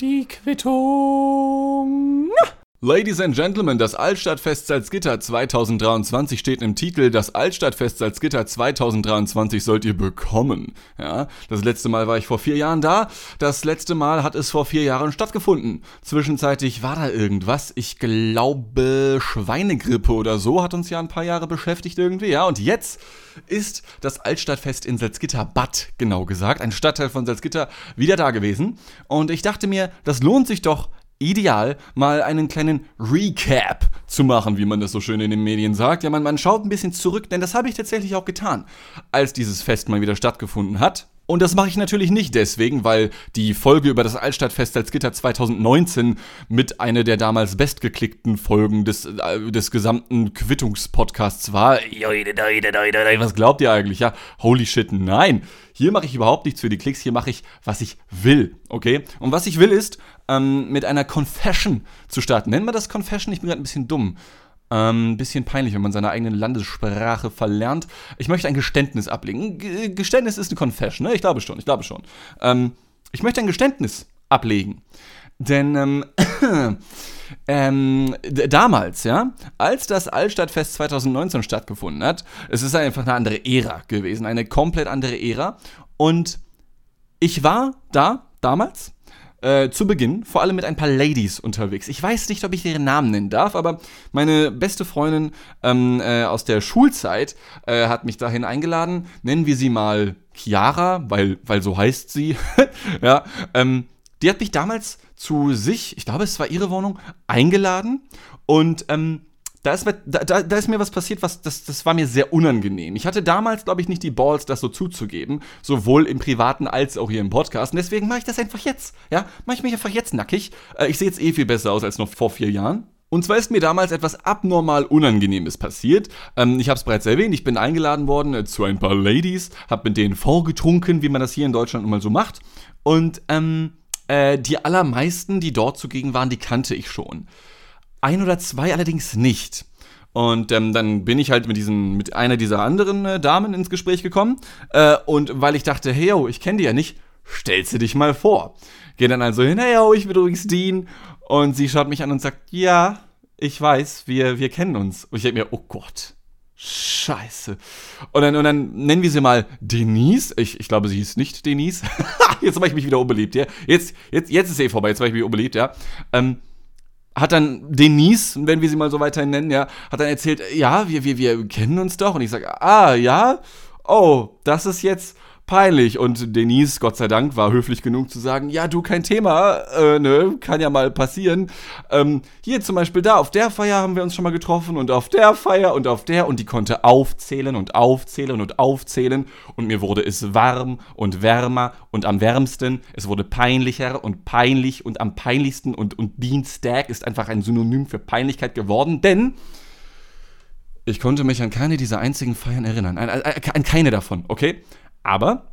Die Quittung. Ladies and Gentlemen, das Altstadtfest Salzgitter 2023 steht im Titel. Das Altstadtfest Salzgitter 2023 sollt ihr bekommen. Ja, das letzte Mal war ich vor vier Jahren da. Das letzte Mal hat es vor vier Jahren stattgefunden. Zwischenzeitlich war da irgendwas. Ich glaube, Schweinegrippe oder so hat uns ja ein paar Jahre beschäftigt irgendwie. Ja, und jetzt ist das Altstadtfest in Salzgitter Bad, genau gesagt, ein Stadtteil von Salzgitter, wieder da gewesen. Und ich dachte mir, das lohnt sich doch ideal, mal einen kleinen Recap zu machen, wie man das so schön in den Medien sagt. Ja, man, man schaut ein bisschen zurück, denn das habe ich tatsächlich auch getan, als dieses Fest mal wieder stattgefunden hat. Und das mache ich natürlich nicht deswegen, weil die Folge über das Altstadtfest Salzgitter 2019 mit einer der damals bestgeklickten Folgen des, äh, des gesamten Quittungspodcasts war. Was glaubt ihr eigentlich? Ja, holy shit, nein. Hier mache ich überhaupt nichts für die Klicks, hier mache ich, was ich will, okay? Und was ich will ist, ähm, mit einer Confession zu starten. Nennen wir das Confession? Ich bin gerade ein bisschen dumm. Ein ähm, bisschen peinlich, wenn man seine eigene Landessprache verlernt. Ich möchte ein Geständnis ablegen. G Geständnis ist eine Confession, ne? Ich glaube schon, ich glaube schon. Ähm, ich möchte ein Geständnis ablegen. Denn ähm, ähm, damals, ja, als das Altstadtfest 2019 stattgefunden hat, es ist einfach eine andere Ära gewesen, eine komplett andere Ära. Und ich war da damals äh, zu Beginn vor allem mit ein paar Ladies unterwegs. Ich weiß nicht, ob ich ihre Namen nennen darf, aber meine beste Freundin ähm, äh, aus der Schulzeit äh, hat mich dahin eingeladen. Nennen wir sie mal Chiara, weil, weil so heißt sie. ja, ähm, die hat mich damals zu sich, ich glaube, es war ihre Wohnung, eingeladen und ähm, da ist, da, da, ist mir was passiert, was das, das war mir sehr unangenehm. Ich hatte damals, glaube ich, nicht die Balls, das so zuzugeben, sowohl im Privaten als auch hier im Podcast. Und deswegen mache ich das einfach jetzt. Ja, mache ich mich einfach jetzt nackig. Äh, ich sehe jetzt eh viel besser aus als noch vor vier Jahren. Und zwar ist mir damals etwas abnormal Unangenehmes passiert. Ähm, ich habe es bereits erwähnt, ich bin eingeladen worden äh, zu ein paar Ladies, habe mit denen vorgetrunken, wie man das hier in Deutschland mal so macht. Und ähm, äh, die allermeisten, die dort zugegen waren, die kannte ich schon. Ein oder zwei allerdings nicht. Und ähm, dann bin ich halt mit diesen, mit einer dieser anderen äh, Damen ins Gespräch gekommen. Äh, und weil ich dachte, hey yo, ich kenne die ja nicht, stellst du dich mal vor. Geh dann also hin, hey yo, ich bin übrigens Dean. Und sie schaut mich an und sagt, ja, ich weiß, wir, wir kennen uns. Und ich denke mir, oh Gott, Scheiße. Und dann, und dann nennen wir sie mal Denise. Ich, ich glaube, sie hieß nicht Denise. jetzt mache ich mich wieder unbeliebt, ja. Jetzt, jetzt, jetzt ist eh vorbei, jetzt mache ich mich unbeliebt, ja. Ähm, hat dann Denise, wenn wir sie mal so weiterhin nennen, ja, hat dann erzählt, ja, wir, wir, wir kennen uns doch. Und ich sage, ah, ja, oh, das ist jetzt peinlich. Und Denise, Gott sei Dank, war höflich genug zu sagen, ja, du, kein Thema, äh, ne, kann ja mal passieren. Ähm, hier zum Beispiel da, auf der Feier haben wir uns schon mal getroffen und auf der Feier und auf der und die konnte aufzählen und aufzählen und aufzählen und mir wurde es warm und wärmer und am wärmsten, es wurde peinlicher und peinlich und am peinlichsten und, und Dienstag ist einfach ein Synonym für Peinlichkeit geworden, denn ich konnte mich an keine dieser einzigen Feiern erinnern. An, an, an, keine davon, okay? Aber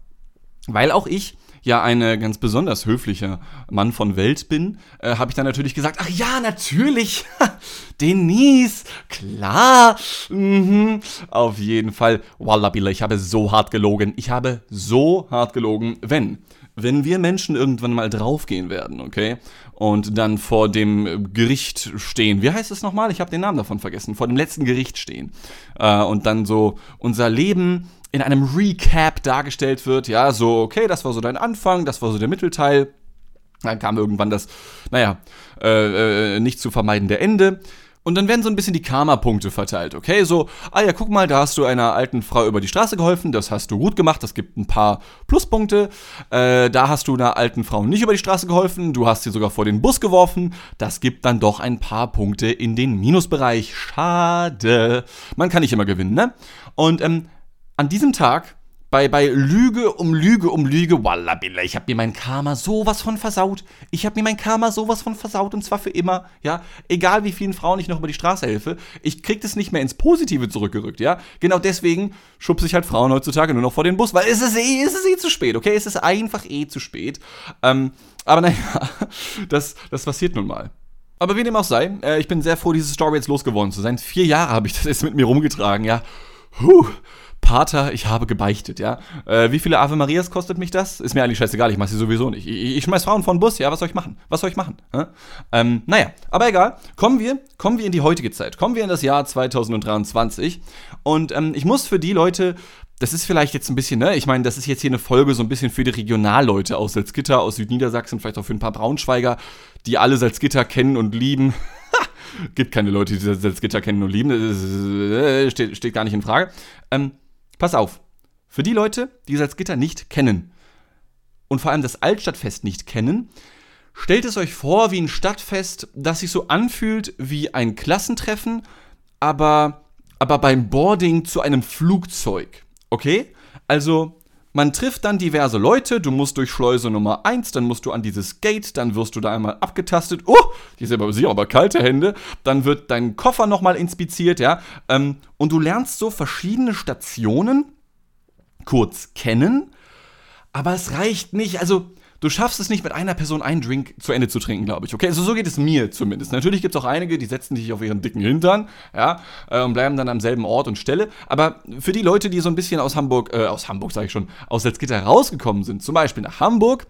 weil auch ich ja ein ganz besonders höflicher Mann von Welt bin, äh, habe ich dann natürlich gesagt, ach ja, natürlich, Denise, klar, mhm. auf jeden Fall, Wallabilla, ich habe so hart gelogen, ich habe so hart gelogen, wenn, wenn wir Menschen irgendwann mal draufgehen werden, okay, und dann vor dem Gericht stehen, wie heißt es nochmal, ich habe den Namen davon vergessen, vor dem letzten Gericht stehen, äh, und dann so unser Leben in einem Recap dargestellt wird. Ja, so, okay, das war so dein Anfang, das war so der Mittelteil. Dann kam irgendwann das, naja, äh, äh, nicht zu vermeidende Ende. Und dann werden so ein bisschen die Karma-Punkte verteilt, okay? So, ah ja, guck mal, da hast du einer alten Frau über die Straße geholfen, das hast du gut gemacht, das gibt ein paar Pluspunkte. Äh, da hast du einer alten Frau nicht über die Straße geholfen, du hast sie sogar vor den Bus geworfen, das gibt dann doch ein paar Punkte in den Minusbereich. Schade. Man kann nicht immer gewinnen, ne? Und ähm, an diesem Tag bei, bei Lüge um Lüge um Lüge, wallabilla, ich habe mir mein Karma sowas von versaut. Ich habe mir mein Karma sowas von versaut und zwar für immer, ja. Egal wie vielen Frauen ich noch über die Straße helfe, ich krieg das nicht mehr ins Positive zurückgerückt, ja. Genau deswegen schubse ich halt Frauen heutzutage nur noch vor den Bus, weil es ist eh, es ist eh zu spät, okay? Es ist einfach eh zu spät. Ähm, aber naja, das, das passiert nun mal. Aber wie dem auch sei, äh, ich bin sehr froh, diese Story jetzt losgeworden zu sein. Vier Jahre habe ich das jetzt mit mir rumgetragen, ja. Puh Pater, ich habe gebeichtet, ja. Äh, wie viele Ave Marias kostet mich das? Ist mir eigentlich scheißegal, ich mache sie sowieso nicht. Ich, ich schmeiß Frauen von Bus, ja, was soll ich machen? Was soll ich machen? Ähm, naja, aber egal. Kommen wir, kommen wir in die heutige Zeit. Kommen wir in das Jahr 2023. Und ähm, ich muss für die Leute das ist vielleicht jetzt ein bisschen, ne? Ich meine, das ist jetzt hier eine Folge so ein bisschen für die Regionalleute aus Salzgitter, aus Südniedersachsen, vielleicht auch für ein paar Braunschweiger, die alle Salzgitter kennen und lieben. Gibt keine Leute, die Salzgitter kennen und lieben. Das äh, steht, steht gar nicht in Frage. Ähm, pass auf. Für die Leute, die Salzgitter nicht kennen und vor allem das Altstadtfest nicht kennen, stellt es euch vor wie ein Stadtfest, das sich so anfühlt wie ein Klassentreffen, aber, aber beim Boarding zu einem Flugzeug. Okay? Also, man trifft dann diverse Leute, du musst durch Schleuse Nummer 1, dann musst du an dieses Gate, dann wirst du da einmal abgetastet. Oh, die sind aber, sind aber kalte Hände. Dann wird dein Koffer nochmal inspiziert, ja. Ähm, und du lernst so verschiedene Stationen kurz kennen, aber es reicht nicht. Also, du schaffst es nicht, mit einer Person einen Drink zu Ende zu trinken, glaube ich. Okay, also so geht es mir zumindest. Natürlich gibt es auch einige, die setzen sich auf ihren dicken Hintern, ja, äh, und bleiben dann am selben Ort und Stelle. Aber für die Leute, die so ein bisschen aus Hamburg, äh, aus Hamburg sage ich schon, aus Salzgitter rausgekommen sind, zum Beispiel nach Hamburg,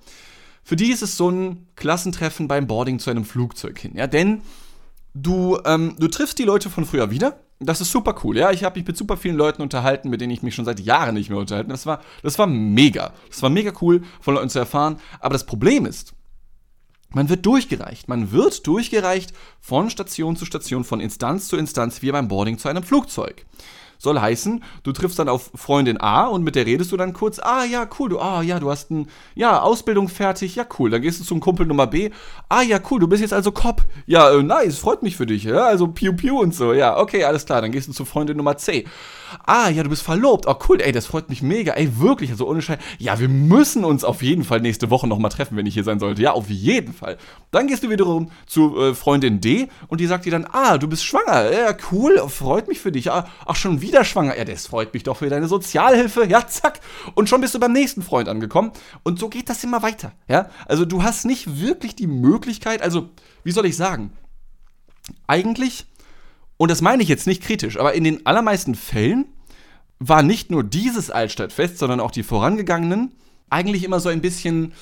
für die ist es so ein Klassentreffen beim Boarding zu einem Flugzeug hin. Ja, denn du, ähm, du triffst die Leute von früher wieder das ist super cool. Ja, ich habe mich mit super vielen Leuten unterhalten, mit denen ich mich schon seit Jahren nicht mehr unterhalten. Das war, das war mega. Das war mega cool, von Leuten zu erfahren. Aber das Problem ist, man wird durchgereicht. Man wird durchgereicht von Station zu Station, von Instanz zu Instanz, wie beim Boarding zu einem Flugzeug. Soll heißen, du triffst dann auf Freundin A und mit der redest du dann kurz, ah ja, cool, du, ah ja, du hast ein, ja, Ausbildung fertig, ja, cool. Dann gehst du zum Kumpel Nummer B, ah ja, cool, du bist jetzt also Cop. Ja, äh, nice, freut mich für dich, ja, also Piu Piu und so, ja, okay, alles klar. Dann gehst du zu Freundin Nummer C. Ah, ja, du bist verlobt. Oh, cool, ey, das freut mich mega. Ey, wirklich, also ohne Scheiß. Ja, wir müssen uns auf jeden Fall nächste Woche nochmal treffen, wenn ich hier sein sollte. Ja, auf jeden Fall. Dann gehst du wiederum zu äh, Freundin D und die sagt dir dann, ah, du bist schwanger. Ja, cool, freut mich für dich. Ah, ach, schon wieder schwanger. Ja, das freut mich doch für deine Sozialhilfe. Ja, zack. Und schon bist du beim nächsten Freund angekommen. Und so geht das immer weiter. Ja, also du hast nicht wirklich die Möglichkeit, also, wie soll ich sagen? Eigentlich und das meine ich jetzt nicht kritisch, aber in den allermeisten Fällen war nicht nur dieses Altstadtfest, sondern auch die vorangegangenen eigentlich immer so ein bisschen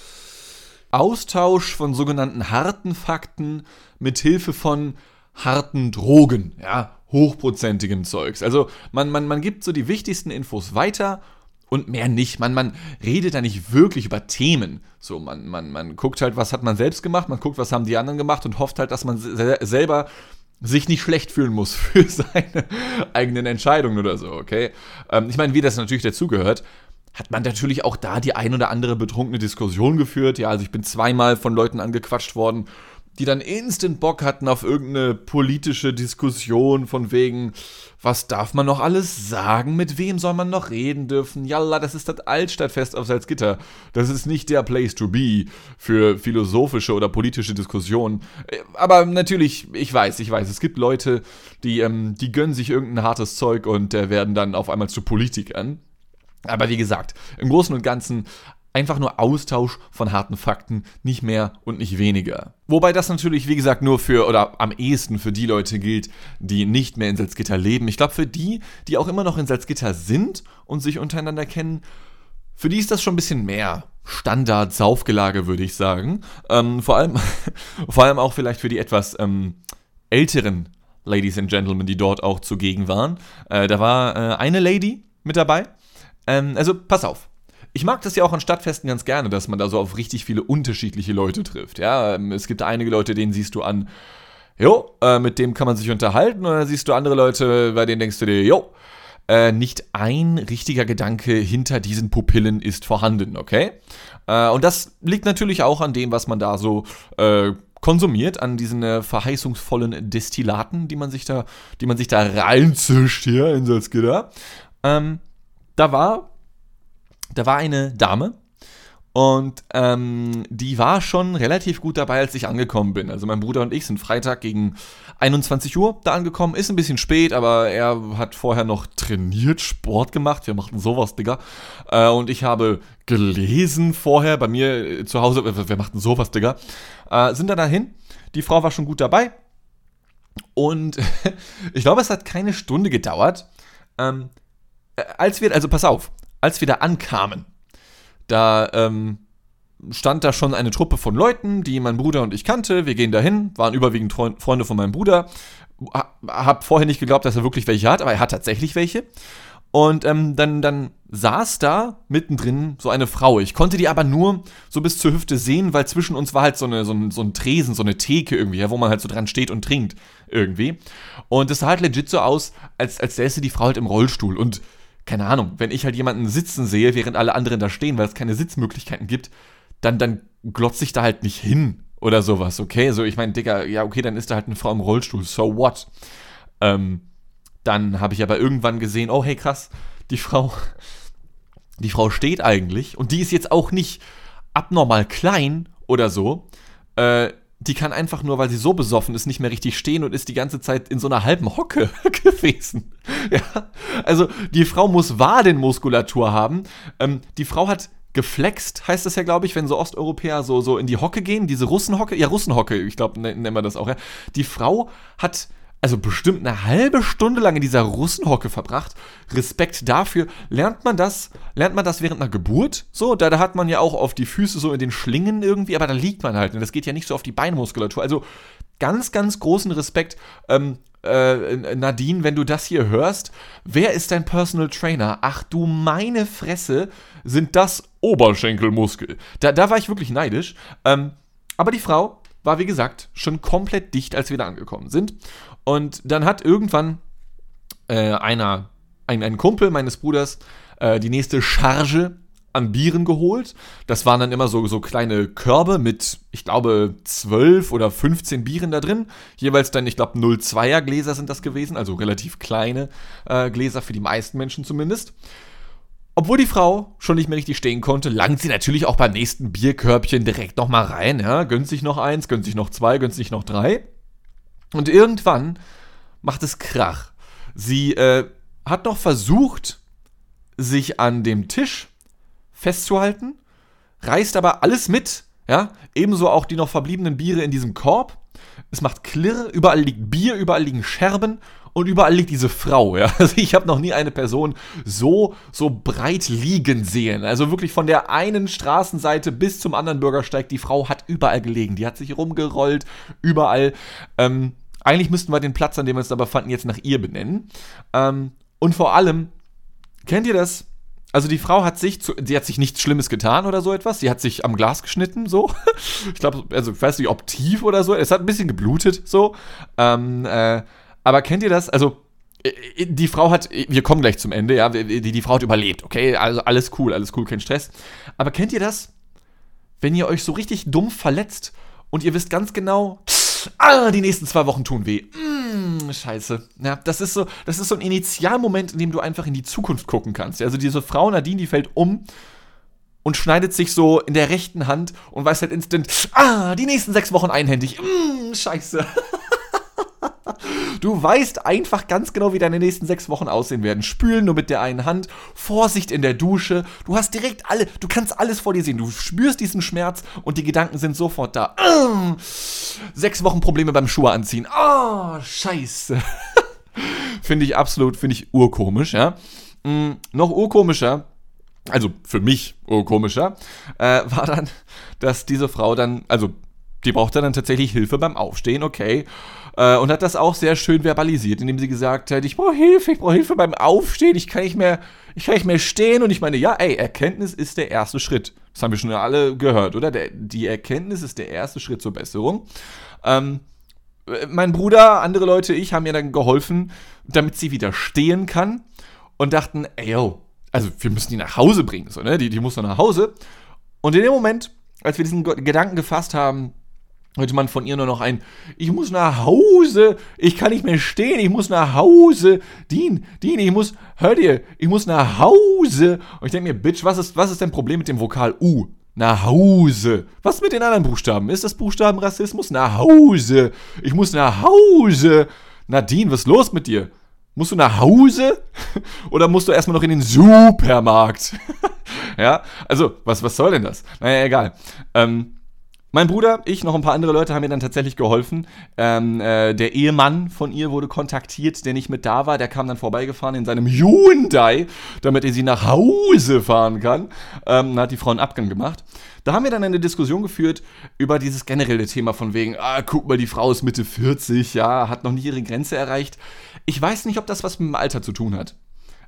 Austausch von sogenannten harten Fakten mit Hilfe von harten Drogen, ja, hochprozentigem Zeugs. Also man, man, man gibt so die wichtigsten Infos weiter und mehr nicht. Man, man redet da nicht wirklich über Themen. So, man, man, man guckt halt, was hat man selbst gemacht, man guckt, was haben die anderen gemacht und hofft halt, dass man selber sich nicht schlecht fühlen muss für seine eigenen Entscheidungen oder so, okay? Ähm, ich meine, wie das natürlich dazugehört, hat man natürlich auch da die ein oder andere betrunkene Diskussion geführt. Ja, also ich bin zweimal von Leuten angequatscht worden die dann instant Bock hatten auf irgendeine politische Diskussion von wegen, was darf man noch alles sagen, mit wem soll man noch reden dürfen, jalla, das ist das Altstadtfest auf Salzgitter, das ist nicht der Place to be für philosophische oder politische Diskussionen. Äh, aber natürlich, ich weiß, ich weiß, es gibt Leute, die, ähm, die gönnen sich irgendein hartes Zeug und äh, werden dann auf einmal zu Politikern. Aber wie gesagt, im Großen und Ganzen Einfach nur Austausch von harten Fakten, nicht mehr und nicht weniger. Wobei das natürlich, wie gesagt, nur für oder am ehesten für die Leute gilt, die nicht mehr in Salzgitter leben. Ich glaube, für die, die auch immer noch in Salzgitter sind und sich untereinander kennen, für die ist das schon ein bisschen mehr Standard-Saufgelage, würde ich sagen. Ähm, vor, allem, vor allem auch vielleicht für die etwas ähm, älteren Ladies and Gentlemen, die dort auch zugegen waren. Äh, da war äh, eine Lady mit dabei. Ähm, also pass auf, ich mag das ja auch an Stadtfesten ganz gerne, dass man da so auf richtig viele unterschiedliche Leute trifft. Ja, ähm, es gibt einige Leute, denen siehst du an, jo, äh, mit dem kann man sich unterhalten, dann siehst du andere Leute, bei denen denkst du dir, jo, äh, nicht ein richtiger Gedanke hinter diesen Pupillen ist vorhanden, okay? Äh, und das liegt natürlich auch an dem, was man da so äh, konsumiert, an diesen äh, verheißungsvollen Destillaten, die man sich da, die man sich da reinzischt hier in Salzgitter. Ähm, da war da war eine Dame und ähm, die war schon relativ gut dabei, als ich angekommen bin. Also mein Bruder und ich sind Freitag gegen 21 Uhr da angekommen. Ist ein bisschen spät, aber er hat vorher noch trainiert, Sport gemacht. Wir machten sowas, Digga. Äh, und ich habe gelesen vorher bei mir äh, zu Hause. Wir machten sowas, Digga. Äh, sind da dahin. Die Frau war schon gut dabei. Und ich glaube, es hat keine Stunde gedauert. Ähm, äh, als wir, also pass auf, als wir da ankamen, da ähm, stand da schon eine Truppe von Leuten, die mein Bruder und ich kannte. Wir gehen dahin, waren überwiegend Freunde von meinem Bruder. Hab vorher nicht geglaubt, dass er wirklich welche hat, aber er hat tatsächlich welche. Und ähm, dann, dann saß da mittendrin so eine Frau. Ich konnte die aber nur so bis zur Hüfte sehen, weil zwischen uns war halt so, eine, so, ein, so ein Tresen, so eine Theke irgendwie, ja, wo man halt so dran steht und trinkt irgendwie. Und es sah halt legit so aus, als, als säße die Frau halt im Rollstuhl. Und keine Ahnung, wenn ich halt jemanden sitzen sehe, während alle anderen da stehen, weil es keine Sitzmöglichkeiten gibt, dann, dann glotze ich da halt nicht hin oder sowas, okay? So, ich meine, Digga, ja, okay, dann ist da halt eine Frau im Rollstuhl, so what? Ähm, dann habe ich aber irgendwann gesehen, oh, hey, krass, die Frau, die Frau steht eigentlich und die ist jetzt auch nicht abnormal klein oder so. Äh, die kann einfach nur, weil sie so besoffen ist, nicht mehr richtig stehen und ist die ganze Zeit in so einer halben Hocke gewesen. Ja, also die Frau muss Wadenmuskulatur haben. Ähm, die Frau hat geflext, heißt das ja, glaube ich, wenn so Osteuropäer so, so in die Hocke gehen, diese Russenhocke, ja, Russenhocke, ich glaube, nennen wir das auch, ja. Die Frau hat also bestimmt eine halbe Stunde lang in dieser Russenhocke verbracht. Respekt dafür. Lernt man das, lernt man das während einer Geburt? So, da, da hat man ja auch auf die Füße so in den Schlingen irgendwie, aber da liegt man halt. Und das geht ja nicht so auf die Beinmuskulatur. Also ganz, ganz großen Respekt. Ähm, äh, Nadine, wenn du das hier hörst, wer ist dein Personal Trainer? Ach du meine Fresse, sind das Oberschenkelmuskel. Da, da war ich wirklich neidisch. Ähm, aber die Frau war, wie gesagt, schon komplett dicht, als wir da angekommen sind. Und dann hat irgendwann äh, einer, ein, ein Kumpel meines Bruders äh, die nächste Charge an Bieren geholt. Das waren dann immer so, so kleine Körbe mit, ich glaube, 12 oder 15 Bieren da drin. Jeweils dann, ich glaube, 0,2er Gläser sind das gewesen, also relativ kleine äh, Gläser für die meisten Menschen zumindest. Obwohl die Frau schon nicht mehr richtig stehen konnte, langt sie natürlich auch beim nächsten Bierkörbchen direkt nochmal rein. Ja? Gönnt sich noch eins, gönnt sich noch zwei, gönnt sich noch drei. Und irgendwann macht es Krach. Sie äh, hat noch versucht, sich an dem Tisch festzuhalten, reißt aber alles mit, ja, ebenso auch die noch verbliebenen Biere in diesem Korb. Es macht Klirr, überall liegt Bier, überall liegen Scherben und überall liegt diese Frau, ja. Also ich habe noch nie eine Person so, so breit liegen sehen. Also wirklich von der einen Straßenseite bis zum anderen Bürgersteig, die Frau hat überall gelegen. Die hat sich rumgerollt, überall. Ähm, eigentlich müssten wir den Platz, an dem wir uns da befanden, jetzt nach ihr benennen. Ähm, und vor allem, kennt ihr das? Also die Frau hat sich, zu, sie hat sich nichts Schlimmes getan oder so etwas. Sie hat sich am Glas geschnitten, so. ich glaube, also ich weiß nicht, ob tief oder so. Es hat ein bisschen geblutet, so. Ähm, äh, aber kennt ihr das? Also äh, äh, die Frau hat, wir kommen gleich zum Ende, ja, die, die Frau hat überlebt, okay? Also alles cool, alles cool, kein Stress. Aber kennt ihr das? Wenn ihr euch so richtig dumm verletzt und ihr wisst ganz genau, ah, die nächsten zwei Wochen tun weh. Mm, scheiße. Ja, das ist so, das ist so ein Initialmoment, in dem du einfach in die Zukunft gucken kannst. Also diese Frau Nadine, die fällt um und schneidet sich so in der rechten Hand und weiß halt instant, ah, die nächsten sechs Wochen einhändig. Mm, scheiße. Du weißt einfach ganz genau, wie deine nächsten sechs Wochen aussehen werden. Spülen nur mit der einen Hand, Vorsicht in der Dusche. Du hast direkt alle, du kannst alles vor dir sehen. Du spürst diesen Schmerz und die Gedanken sind sofort da. Ah, sechs Wochen Probleme beim Schuhe anziehen. Oh, scheiße. finde ich absolut, finde ich urkomisch, ja. Mhm, noch urkomischer also für mich urkomischer, äh, war dann, dass diese Frau dann, also die brauchte dann tatsächlich Hilfe beim Aufstehen, okay. Äh, und hat das auch sehr schön verbalisiert, indem sie gesagt hat, ich brauche Hilfe, ich brauche Hilfe beim Aufstehen, ich kann nicht mehr, ich kann nicht mehr stehen. Und ich meine, ja, ey, Erkenntnis ist der erste Schritt. Das haben wir schon alle gehört, oder? Der, die Erkenntnis ist der erste Schritt zur Besserung. Ähm, mein Bruder, andere Leute, ich haben ihr dann geholfen, damit sie wieder stehen kann und dachten, ey, yo, also wir müssen die nach Hause bringen, so, ne? Die, die muss noch nach Hause. Und in dem Moment, als wir diesen Gedanken gefasst haben, hörte man von ihr nur noch ein, ich muss nach Hause, ich kann nicht mehr stehen, ich muss nach Hause. Dean, Dean, ich muss, hör dir, ich muss nach Hause. Und ich denke mir, Bitch, was ist, was ist dein Problem mit dem Vokal U? Nach Hause. Was mit den anderen Buchstaben? Ist das Buchstabenrassismus? Nach Hause. Ich muss nach Hause. Nadine, was ist los mit dir? Musst du nach Hause? Oder musst du erstmal noch in den Supermarkt? ja, also, was, was soll denn das? Naja, egal. Ähm, Mein Bruder, ich, noch ein paar andere Leute haben mir dann tatsächlich geholfen. Ähm, äh, der Ehemann von ihr wurde kontaktiert, der nicht mit da war. Der kam dann vorbeigefahren in seinem Hyundai, damit er sie nach Hause fahren kann. Ähm, hat die Frau einen Abgang gemacht. Da haben wir dann eine Diskussion geführt über dieses generelle Thema von wegen, ah, guck mal, die Frau ist Mitte 40, ja, hat noch nicht ihre Grenze erreicht. Ich weiß nicht, ob das was mit dem Alter zu tun hat.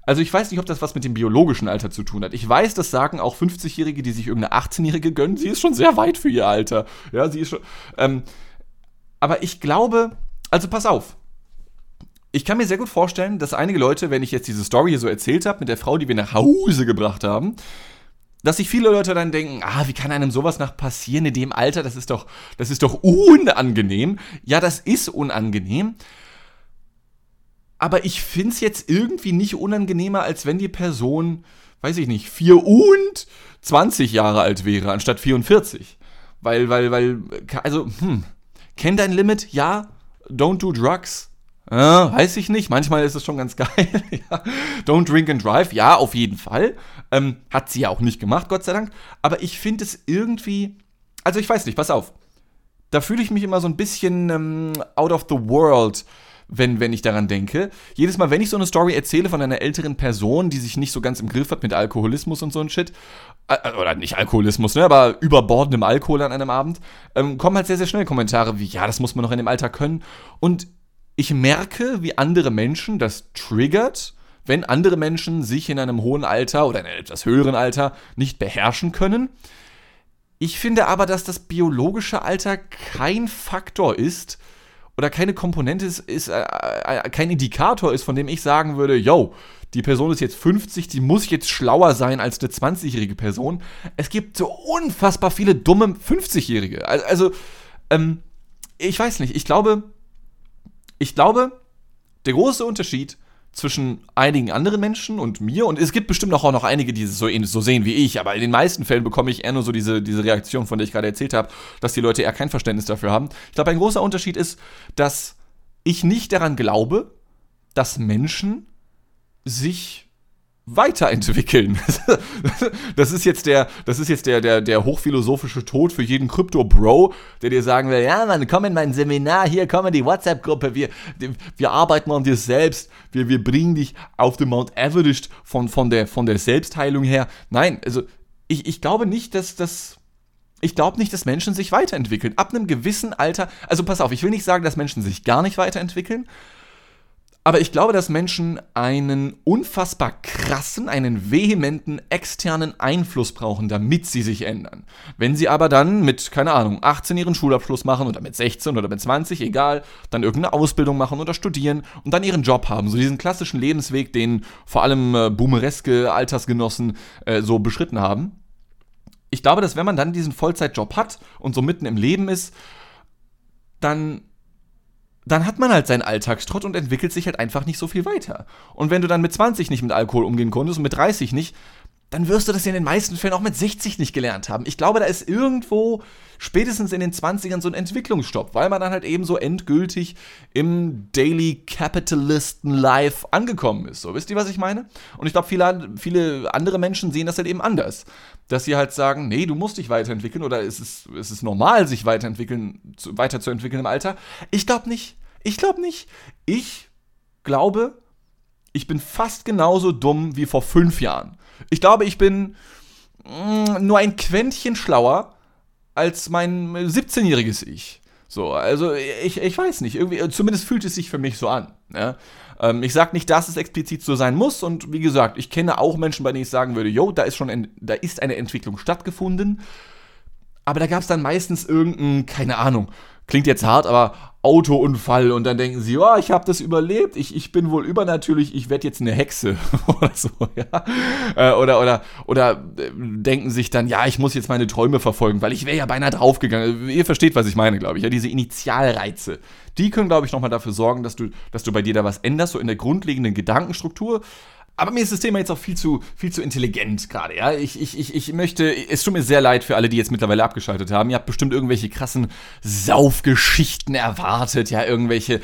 Also ich weiß nicht, ob das was mit dem biologischen Alter zu tun hat. Ich weiß, das sagen auch 50-Jährige, die sich irgendeine 18-Jährige gönnen. Sie ist schon sehr weit für ihr Alter. Ja, sie ist schon. Ähm, aber ich glaube, also pass auf. Ich kann mir sehr gut vorstellen, dass einige Leute, wenn ich jetzt diese Story hier so erzählt habe, mit der Frau, die wir nach Hause gebracht haben, dass sich viele Leute dann denken, ah, wie kann einem sowas nach passieren in dem Alter? Das ist doch, das ist doch unangenehm. Ja, das ist unangenehm aber ich finde es jetzt irgendwie nicht unangenehmer, als wenn die Person, weiß ich nicht, 4 und 20 Jahre alt wäre, anstatt 44. Weil, weil, weil, also, hm, kenn dein Limit, ja, don't do drugs. Äh, weiß ich nicht, manchmal ist es schon ganz geil. ja. Don't drink and drive, ja, auf jeden Fall. Ähm, hat sie ja auch nicht gemacht, Gott sei Dank. Aber ich finde es irgendwie, also ich weiß nicht, pass auf. Da fühle ich mich immer so ein bisschen ähm, out of the world wenn, wenn ich daran denke. Jedes Mal, wenn ich so eine Story erzähle von einer älteren Person, die sich nicht so ganz im Griff hat mit Alkoholismus und so ein Shit, äh, äh, oder nicht Alkoholismus, ne, aber überbordendem Alkohol an einem Abend, ähm, kommen halt sehr, sehr schnell Kommentare wie, ja, das muss man noch in dem Alter können. Und ich merke, wie andere Menschen das triggert, wenn andere Menschen sich in einem hohen Alter oder in einem etwas höheren Alter nicht beherrschen können. Ich finde aber, dass das biologische Alter kein Faktor ist, oder keine Komponente ist, ist äh, äh, kein Indikator ist, von dem ich sagen würde, yo, die Person ist jetzt 50, die muss jetzt schlauer sein als eine 20-jährige Person. Es gibt so unfassbar viele dumme 50-Jährige. Also, ähm, ich weiß nicht, ich glaube, ich glaube, der große Unterschied zwischen einigen anderen Menschen und mir. Und es gibt bestimmt auch noch einige, die es so, so sehen wie ich. Aber in den meisten Fällen bekomme ich eher nur so diese, diese Reaktion, von der ich gerade erzählt habe, dass die Leute eher kein Verständnis dafür haben. Ich glaube, ein großer Unterschied ist, dass ich nicht daran glaube, dass Menschen sich weiterentwickeln. Das ist jetzt der, das ist jetzt der, der, der hochphilosophische Tod für jeden Krypto-Bro, der dir sagen will, ja Mann, komm in mein Seminar, hier komm in die WhatsApp-Gruppe, wir, wir arbeiten an dir selbst, wir, wir bringen dich auf den Mount Everest von, von, der, von der Selbstheilung her. Nein, also ich, ich glaube nicht, dass das... Ich glaube nicht, dass Menschen sich weiterentwickeln. Ab einem gewissen Alter, also pass auf, ich will nicht sagen, dass Menschen sich gar nicht weiterentwickeln, aber ich glaube, dass Menschen einen unfassbar krassen, einen vehementen externen Einfluss brauchen, damit sie sich ändern. Wenn sie aber dann mit, keine Ahnung, 18 ihren Schulabschluss machen oder mit 16 oder mit 20, egal, dann irgendeine Ausbildung machen oder studieren und dann ihren Job haben, so diesen klassischen Lebensweg, den vor allem äh, boomereske Altersgenossen äh, so beschritten haben. Ich glaube, dass wenn man dann diesen Vollzeitjob hat und so mitten im Leben ist, dann dann hat man halt seinen Alltagstrott und entwickelt sich halt einfach nicht so viel weiter. Und wenn du dann mit 20 nicht mit Alkohol umgehen konntest und mit 30 nicht, dann wirst du das in den meisten Fällen auch mit 60 nicht gelernt haben. Ich glaube, da ist irgendwo spätestens in den 20ern so ein Entwicklungsstopp, weil man dann halt eben so endgültig im Daily Capitalisten Life angekommen ist. So, wisst ihr, was ich meine? Und ich glaube, viele, viele andere Menschen sehen das halt eben anders. Dass sie halt sagen, nee, du musst dich weiterentwickeln oder es ist, es ist normal, sich weiterentwickeln, zu, weiterzuentwickeln im Alter. Ich glaube nicht. Ich glaube nicht. Ich glaube, ich bin fast genauso dumm wie vor fünf Jahren. Ich glaube, ich bin mh, mm, nur ein Quäntchen schlauer als mein 17-jähriges Ich. So, also ich, ich weiß nicht, irgendwie, zumindest fühlt es sich für mich so an. Ja? Ähm, ich sage nicht, dass es explizit so sein muss und wie gesagt, ich kenne auch Menschen, bei denen ich sagen würde, yo, da ist schon ein, da ist eine Entwicklung stattgefunden, aber da gab es dann meistens irgendein, keine Ahnung, klingt jetzt hart, aber Autounfall und dann denken sie, oh, ich habe das überlebt, ich, ich bin wohl übernatürlich, ich werde jetzt eine Hexe oder so, ja. Äh, oder, oder, oder äh, denken sich dann, ja, ich muss jetzt meine Träume verfolgen, weil ich wäre ja beinahe draufgegangen. Ihr versteht, was ich meine, glaube ich. Ja, diese Initialreize, die können, glaube ich, nochmal dafür sorgen, dass du, dass du bei dir da was änderst, so in der grundlegenden Gedankenstruktur. Aber mir ist das Thema jetzt auch viel zu, viel zu intelligent gerade, ja. Ich, ich, ich, ich möchte, es tut mir sehr leid für alle, die jetzt mittlerweile abgeschaltet haben. Ihr habt bestimmt irgendwelche krassen Saufgeschichten erwartet, ja, irgendwelche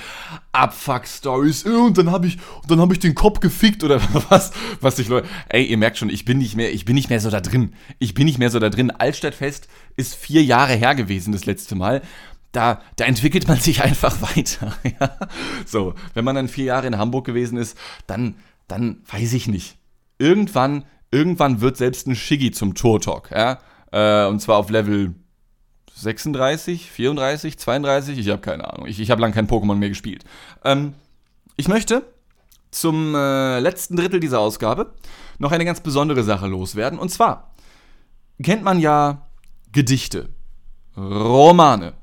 Abfuck-Stories. Und dann habe ich, dann habe ich den Kopf gefickt oder was, was ich Leute. Ey, ihr merkt schon, ich bin nicht mehr, ich bin nicht mehr so da drin. Ich bin nicht mehr so da drin. Altstadtfest ist vier Jahre her gewesen, das letzte Mal da, da entwickelt man sich einfach weiter. Ja? So, wenn man dann vier Jahre in Hamburg gewesen ist, dann, dann weiß ich nicht. Irgendwann, irgendwann wird selbst ein Shiggy zum Tour-Talk, ja. Äh, und zwar auf Level 36, 34, 32, ich habe keine Ahnung. Ich, ich habe lange kein Pokémon mehr gespielt. Ähm, ich möchte zum äh, letzten Drittel dieser Ausgabe noch eine ganz besondere Sache loswerden. Und zwar kennt man ja Gedichte, Romane.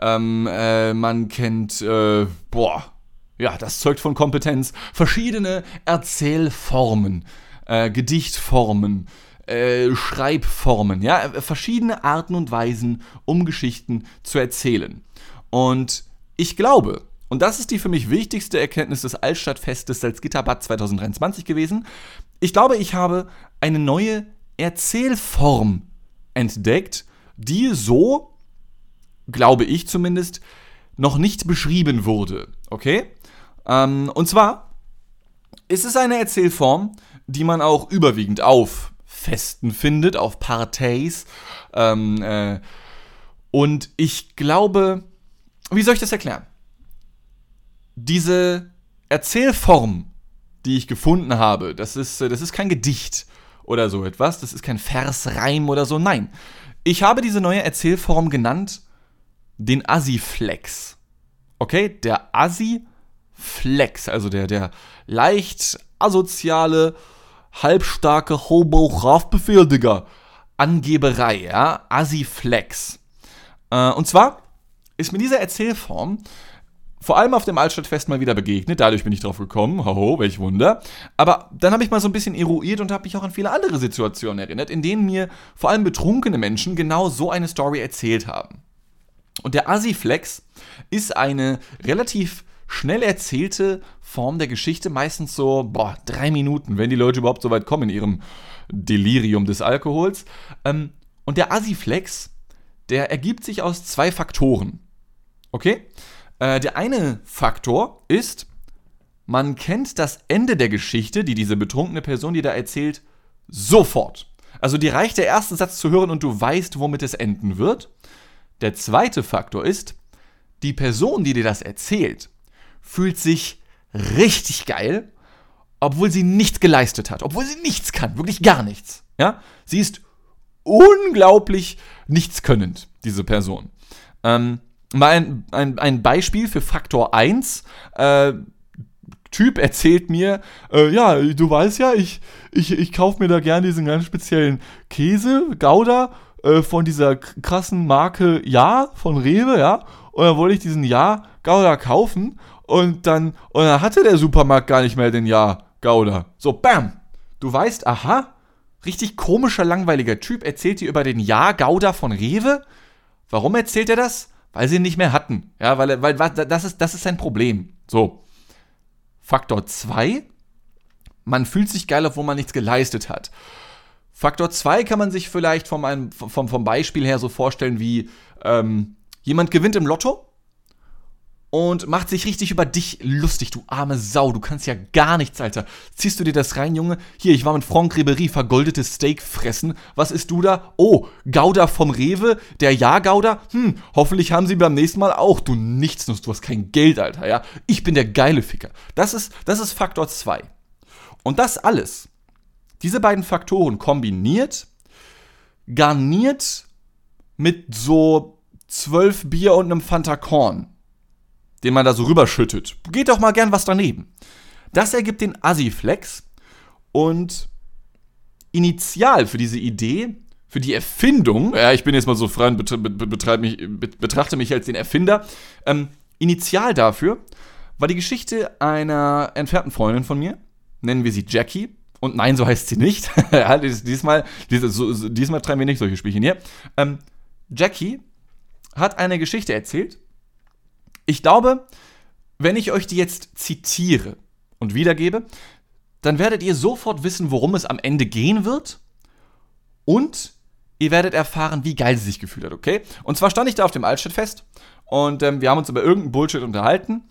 Ähm, äh, man kennt, äh, boah, ja, das zeugt von Kompetenz. Verschiedene Erzählformen, äh, Gedichtformen, äh, Schreibformen, ja, verschiedene Arten und Weisen, um Geschichten zu erzählen. Und ich glaube, und das ist die für mich wichtigste Erkenntnis des Altstadtfestes Salzgitterbad 2023 gewesen, ich glaube, ich habe eine neue Erzählform entdeckt, die so, glaube ich zumindest, noch nicht beschrieben wurde. Okay? Ähm, und zwar ist es eine Erzählform, die man auch überwiegend auf Festen findet, auf Parteis. Ähm, äh, und ich glaube, wie soll ich das erklären? Diese Erzählform, die ich gefunden habe, das ist, das ist kein Gedicht oder so etwas, das ist kein Versreim oder so, nein. Ich habe diese neue Erzählform genannt den Assi-Flex. Okay, der Assi-Flex. Flex, also der, der leicht asoziale, halbstarke Hobo-Rafbefehl, Digga. Angeberei, ja, Assi-Flex. Äh, und zwar ist mir diese Erzählform vor allem auf dem Altstadtfest mal wieder begegnet. Dadurch bin ich drauf gekommen. Hoho, welch Wunder. Aber dann habe ich mal so ein bisschen eruiert und habe mich auch an viele andere Situationen erinnert, in denen mir vor allem betrunkene Menschen genau so eine Story erzählt haben. Und der Assi-Flex ist eine relativ schnell erzählte Form der Geschichte, meistens so, boah, drei Minuten, wenn die Leute überhaupt so weit kommen in ihrem Delirium des Alkohols. Ähm, und der Asiflex, der ergibt sich aus zwei Faktoren. Okay? Äh, der eine Faktor ist, man kennt das Ende der Geschichte, die diese betrunkene Person, die da erzählt, sofort. Also dir reicht der erste Satz zu hören und du weißt, womit es enden wird. Der zweite Faktor ist, die Person, die dir das erzählt, fühlt sich richtig geil, obwohl sie nichts geleistet hat, obwohl sie nichts kann, wirklich gar nichts. Ja, sie ist unglaublich nichtskönnend, diese Person. Ähm, mal ein, ein, ein Beispiel für Faktor 1. Äh, Typ erzählt mir, äh, ja, du weißt ja, ich, ich, ich kaufe mir da gerne diesen ganz speziellen Käse, Gouda, äh, von dieser krassen Marke Ja, von Rewe, ja. Und dann wollte ich diesen Ja Gouda kaufen und dann, und dann hatte der Supermarkt gar nicht mehr den Ja Gouda. So, bam. Du weißt, aha, richtig komischer, langweiliger Typ erzählt dir über den Ja Gouda von Rewe. Warum erzählt er das? Weil sie ihn nicht mehr hatten. Ja, weil, weil das ist, das ist sein Problem. So. Faktor 2. Man fühlt sich geil, obwohl man nichts geleistet hat. Faktor 2 kann man sich vielleicht vom, vom, vom Beispiel her so vorstellen wie ähm, jemand gewinnt im Lotto und macht sich richtig über dich lustig, du arme Sau. Du kannst ja gar nichts, Alter. Ziehst du dir das rein, Junge? Hier, ich war mit Franck Ribery vergoldetes Steak fressen. Was isst du da? Oh, Gouda vom Rewe? Der Ja-Gouda? Hm, hoffentlich haben sie beim nächsten Mal auch. Du Nichtsnuss, du hast kein Geld, Alter, ja? Ich bin der geile Ficker. Das ist, das ist Faktor 2. Und das alles, diese beiden Faktoren kombiniert, garniert mit so zwölf Bier und einem Fanta Korn den man da so rüberschüttet. Geht doch mal gern was daneben. Das ergibt den Asiflex und initial für diese Idee, für die Erfindung, ja, ich bin jetzt mal so frei und betreibe mich, betrachte mich als den Erfinder, ähm, initial dafür war die Geschichte einer entfernten Freundin von mir, nennen wir sie Jackie. Und nein, so heißt sie nicht. diesmal, diesmal treiben wir nicht solche Spielchen hier. Ähm, Jackie hat eine Geschichte erzählt, ich glaube, wenn ich euch die jetzt zitiere und wiedergebe, dann werdet ihr sofort wissen, worum es am Ende gehen wird. Und ihr werdet erfahren, wie geil sie sich gefühlt hat, okay? Und zwar stand ich da auf dem Altstadtfest und ähm, wir haben uns über irgendeinen Bullshit unterhalten.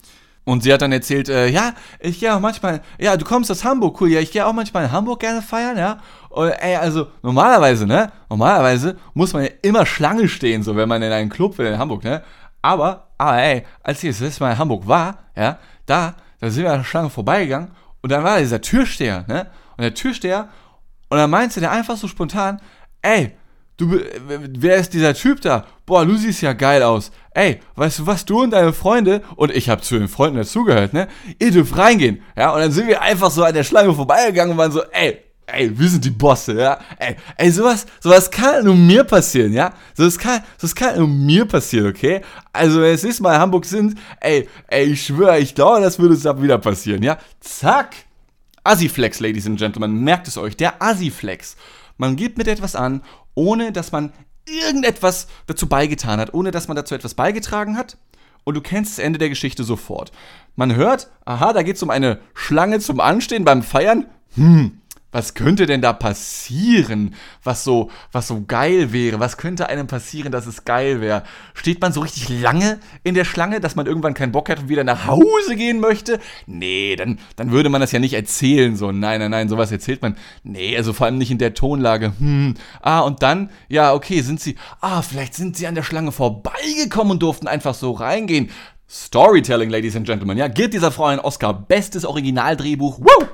Und sie hat dann erzählt, äh, ja, ich gehe auch manchmal, ja, du kommst aus Hamburg, cool, ja, ich gehe auch manchmal in Hamburg gerne feiern, ja. Und, ey, also normalerweise, ne, normalerweise muss man ja immer Schlange stehen, so wenn man in einen Club will in Hamburg, ne. Aber, aber ey, als ich das letzte Mal in Hamburg war, ja, da, da sind wir an der Schlange vorbeigegangen und dann war dieser Türsteher, ne. Und der Türsteher, und dann meinte der einfach so spontan, ey, Du, wer ist dieser Typ da? Boah, du siehst ja geil aus. Ey, weißt du was, du und deine Freunde, und ich habe zu den Freunden dazugehört, ne? Ihr dürft reingehen. Ja, und dann sind wir einfach so an der Schlange vorbeigegangen und waren so, ey, ey, wir sind die Bosse, ja? Ey, ey, sowas, sowas kann nur mir passieren, ja? Sowas kann, sowas kann nur mir passieren, okay? Also, wenn es ist mal in Hamburg sind, ey, ey, ich schwöre, ich glaube, das würde es ab wieder passieren, ja? Zack! Asiflex, Ladies and Gentlemen, merkt es euch, der Asiflex. Man gibt mit etwas an ohne dass man irgendetwas dazu beigetan hat, ohne dass man dazu etwas beigetragen hat. Und du kennst das Ende der Geschichte sofort. Man hört, aha, da geht es um eine Schlange zum Anstehen beim Feiern. Hm, was könnte denn da passieren, was so, was so geil wäre? Was könnte einem passieren, dass es geil wäre? Steht man so richtig lange in der Schlange, dass man irgendwann keinen Bock hat und wieder nach Hause gehen möchte? Nee, dann, dann würde man das ja nicht erzählen, so. Nein, nein, nein, sowas erzählt man. Nee, also vor allem nicht in der Tonlage. Hm, ah, und dann, ja, okay, sind sie, ah, vielleicht sind sie an der Schlange vorbeigekommen und durften einfach so reingehen. Storytelling, Ladies and Gentlemen, ja, gibt dieser Frau einen Oscar. Bestes Originaldrehbuch. Woo!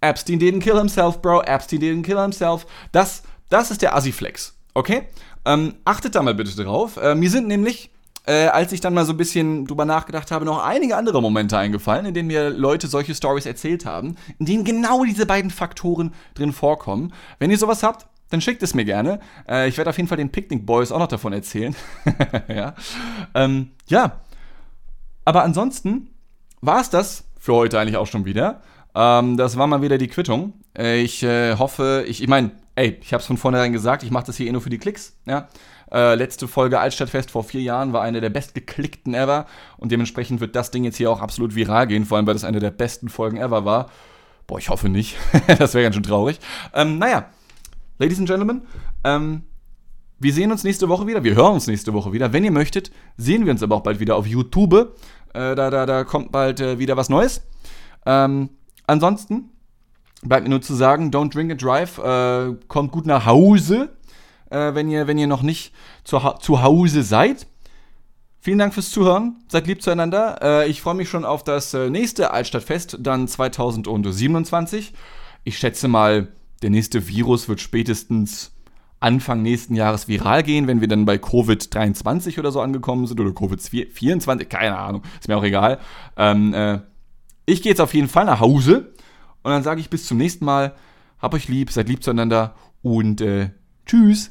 Epstein didn't kill himself, Bro. Epstein didn't kill himself. Das, das ist der Assi-Flex. Okay? Ähm, achtet da mal bitte drauf. Äh, mir sind nämlich, äh, als ich dann mal so ein bisschen drüber nachgedacht habe, noch einige andere Momente eingefallen, in denen mir Leute solche Stories erzählt haben, in denen genau diese beiden Faktoren drin vorkommen. Wenn ihr sowas habt, dann schickt es mir gerne. Äh, ich werde auf jeden Fall den Picnic Boys auch noch davon erzählen. ja. Ähm, ja. Aber ansonsten war es das für heute eigentlich auch schon wieder. Ähm, das war mal wieder die Quittung. Äh, ich äh, hoffe, ich, ich meine, ey, ich habe es von vornherein gesagt, ich mache das hier eh nur für die Klicks. Ja? Äh, letzte Folge Altstadtfest vor vier Jahren war eine der bestgeklickten ever und dementsprechend wird das Ding jetzt hier auch absolut viral gehen, vor allem weil das eine der besten Folgen ever war. Boah, ich hoffe nicht. das wäre ganz schön traurig. Ähm, naja, Ladies and Gentlemen, ähm, wir sehen uns nächste Woche wieder. Wir hören uns nächste Woche wieder. Wenn ihr möchtet, sehen wir uns aber auch bald wieder auf YouTube. Äh, da, da, da kommt bald äh, wieder was Neues. Ähm, Ansonsten bleibt mir nur zu sagen, don't drink and drive, äh, kommt gut nach Hause, äh, wenn, ihr, wenn ihr noch nicht zu, ha zu Hause seid. Vielen Dank fürs Zuhören, seid lieb zueinander. Äh, ich freue mich schon auf das äh, nächste Altstadtfest, dann 2027. Ich schätze mal, der nächste Virus wird spätestens Anfang nächsten Jahres viral gehen, wenn wir dann bei Covid-23 oder so angekommen sind oder Covid-24, keine Ahnung, ist mir auch egal. Ähm, äh, ich gehe jetzt auf jeden Fall nach Hause und dann sage ich bis zum nächsten Mal. Hab euch lieb, seid lieb zueinander und äh, tschüss.